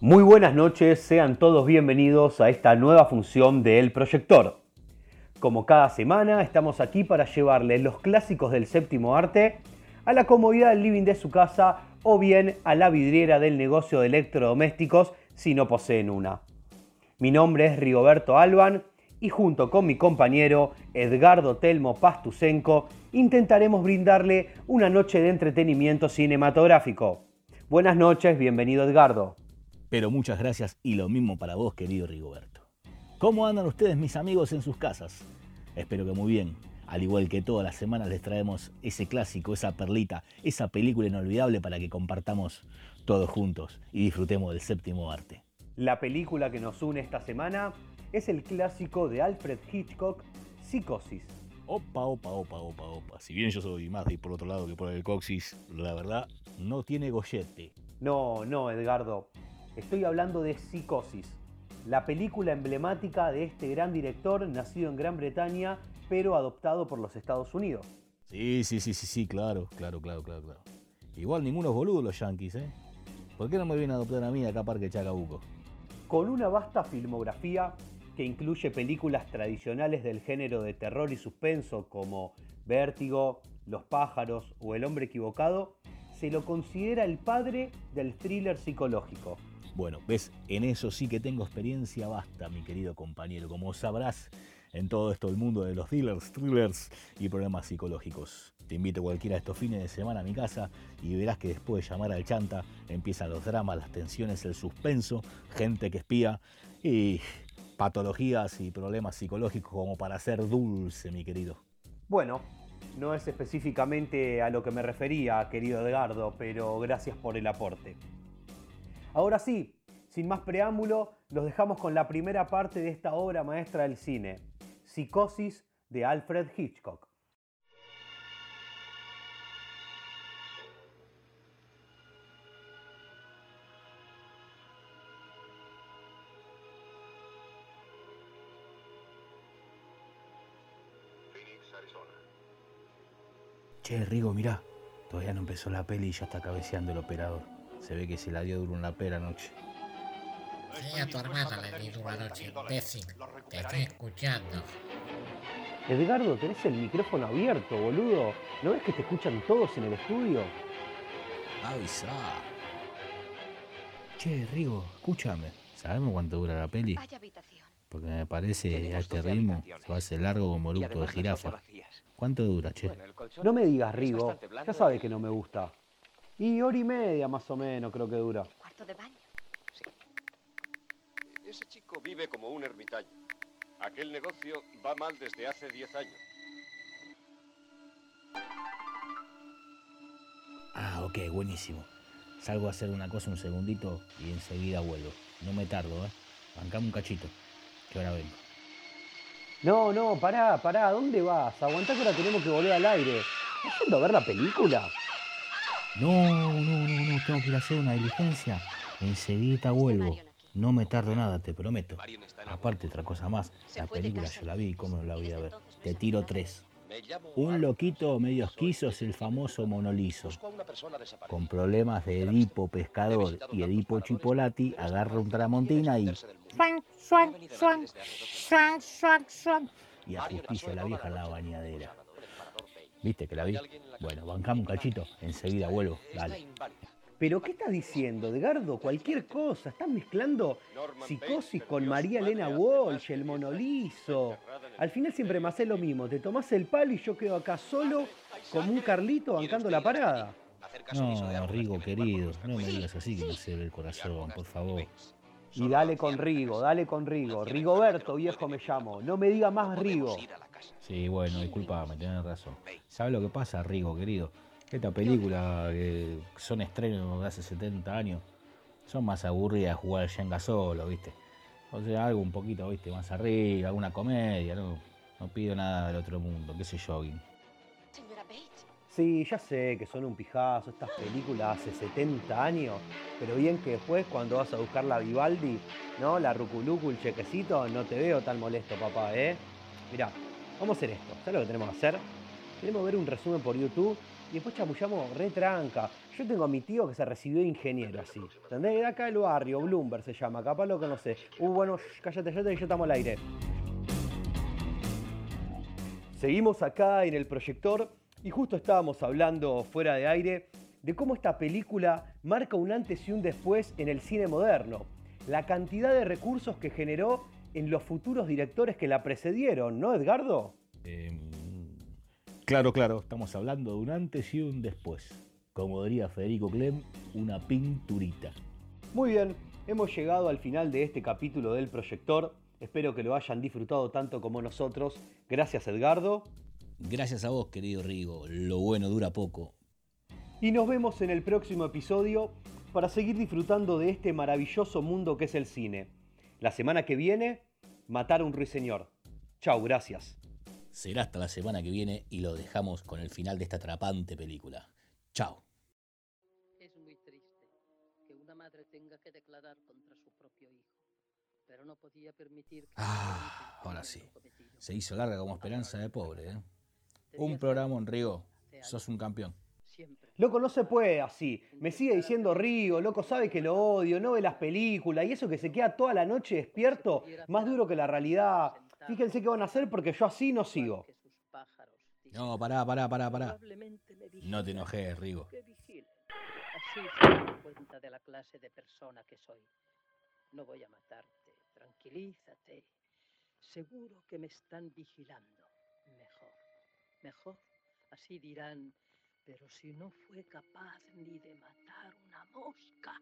Muy buenas noches, sean todos bienvenidos a esta nueva función de El Proyector. Como cada semana, estamos aquí para llevarles los clásicos del séptimo arte a la comodidad del living de su casa o bien a la vidriera del negocio de electrodomésticos si no poseen una. Mi nombre es Rigoberto Alban y junto con mi compañero Edgardo Telmo Pastusenko intentaremos brindarle una noche de entretenimiento cinematográfico. Buenas noches, bienvenido Edgardo. Pero muchas gracias y lo mismo para vos, querido Rigoberto. ¿Cómo andan ustedes, mis amigos, en sus casas? Espero que muy bien. Al igual que todas las semanas les traemos ese clásico, esa perlita, esa película inolvidable para que compartamos todos juntos y disfrutemos del séptimo arte. La película que nos une esta semana es el clásico de Alfred Hitchcock, Psicosis. Opa, opa, opa, opa, opa. Si bien yo soy más de por otro lado que por el coxis, la verdad no tiene gollete. No, no, Edgardo. Estoy hablando de Psicosis, la película emblemática de este gran director nacido en Gran Bretaña, pero adoptado por los Estados Unidos. Sí, sí, sí, sí, sí, claro, claro, claro, claro, claro. Igual ninguno es boludo los yankees, ¿eh? ¿Por qué no me vienen a adoptar a mí acá Parque Chacabuco? Con una vasta filmografía que incluye películas tradicionales del género de terror y suspenso como Vértigo, Los pájaros o El hombre equivocado, se lo considera el padre del thriller psicológico. Bueno, ves, en eso sí que tengo experiencia basta, mi querido compañero. Como sabrás, en todo esto el mundo de los dealers, thrillers y problemas psicológicos. Te invito cualquiera de estos fines de semana a mi casa y verás que después de llamar al chanta empiezan los dramas, las tensiones, el suspenso, gente que espía y patologías y problemas psicológicos como para ser dulce, mi querido. Bueno, no es específicamente a lo que me refería, querido Edgardo, pero gracias por el aporte. Ahora sí, sin más preámbulo, los dejamos con la primera parte de esta obra maestra del cine, Psicosis de Alfred Hitchcock. Che, Rigo, mirá, todavía no empezó la peli y ya está cabeceando el operador. Se ve que se la dio duro una pera anoche. Sí, a tu hermana le di duro anoche, imbécil. Te estoy escuchando. Edgardo, tenés el micrófono abierto, boludo. ¿No ves que te escuchan todos en el estudio? Avisa. Che, Rigo, escúchame. ¿Sabemos cuánto dura la peli? Habitación. Porque me parece a este 12 ritmo se va a hacer largo como eructo de jirafa. ¿Cuánto dura, che? No me digas, Rigo. Ya sabes que no me gusta. Y hora y media más o menos creo que dura. Cuarto de baño. Ese chico vive como un ermitaño. Aquel negocio va mal desde hace 10 años. Ah, ok, buenísimo. Salgo a hacer una cosa un segundito y enseguida vuelvo. No me tardo, ¿eh? Bancame un cachito, que ahora vengo. No, no, pará, pará, ¿dónde vas? Aguantá que ahora tenemos que volver al aire. ¿Estás yendo a ver la película? No, no, no, no, tengo que ir a hacer una diligencia. Enseguida vuelvo. No me tardo nada, te prometo. Aparte, otra cosa más. La película yo la vi, ¿cómo no la voy a ver? Te tiro tres. Un loquito medio esquizo es el famoso monoliso. Con problemas de Edipo pescador y Edipo chipolati, agarra un tramontina y, y ajusticia a la vieja en la bañadera. ¿Viste que la vi? Bueno, bancame un cachito, enseguida vuelvo. Dale. ¿Pero qué estás diciendo, Edgardo? Cualquier cosa. Estás mezclando psicosis con María Elena Walsh, el monolizo. Al final siempre me haces lo mismo. Te tomás el palo y yo quedo acá solo como un Carlito bancando la parada. No, Rigo querido, no me digas así que no se ve el corazón, por favor. Y dale con Rigo, dale con Rigo. Rigoberto, viejo me llamo. No me diga más Rigo. Sí, bueno, disculpame, tenés razón. ¿Sabes lo que pasa, Rigo, querido? Esta película que son estrenos de hace 70 años, son más aburridas de jugar al Jenga solo, ¿viste? O sea, algo un poquito, ¿viste? Más arriba, alguna comedia, ¿no? No pido nada del otro mundo, qué sé yo. Gui. Señora Bates. Sí, ya sé que son un pijazo estas películas hace 70 años, pero bien que después cuando vas a buscar la Vivaldi, ¿no? La Ruculucu, el chequecito, no te veo tan molesto, papá, ¿eh? Mirá, vamos a hacer esto. ¿Sabes lo que tenemos que hacer? Queremos ver un resumen por YouTube y después chamullamos re tranca. Yo tengo a mi tío que se recibió de ingeniero así. ¿Entendés? De acá del barrio, Bloomberg se llama, capaz lo conoce. Uh, bueno, shh, cállate, cállate, yo estamos al aire. Seguimos acá en el proyector y justo estábamos hablando fuera de aire de cómo esta película marca un antes y un después en el cine moderno. La cantidad de recursos que generó en los futuros directores que la precedieron, ¿no, Edgardo? Eh, claro, claro, estamos hablando de un antes y un después. Como diría Federico Clem, una pinturita. Muy bien, hemos llegado al final de este capítulo del proyector. Espero que lo hayan disfrutado tanto como nosotros. Gracias, Edgardo. Gracias a vos, querido Rigo. Lo bueno dura poco. Y nos vemos en el próximo episodio para seguir disfrutando de este maravilloso mundo que es el cine. La semana que viene, matar a un ruiseñor. Chau, gracias. Será hasta la semana que viene y lo dejamos con el final de esta atrapante película. Chao. Es muy triste que una madre tenga que declarar contra su propio hijo, pero no podía permitir que... Ah, ahora sí. Se hizo larga como esperanza de pobre, ¿eh? Un programa, Rigo. Sos un campeón. Loco, no se puede así. Me sigue diciendo Rigo, loco, sabe que lo odio, no ve las películas y eso que se queda toda la noche despierto, más duro que la realidad. Fíjense qué van a hacer porque yo así no sigo. No, pará, pará, pará, pará. No te enojes, Rigo. Así se dan cuenta de la clase de persona que soy. No voy a matarte, tranquilízate. Seguro que me están vigilando. Mejor, mejor. Así dirán, pero si no fue capaz ni de matar una mosca.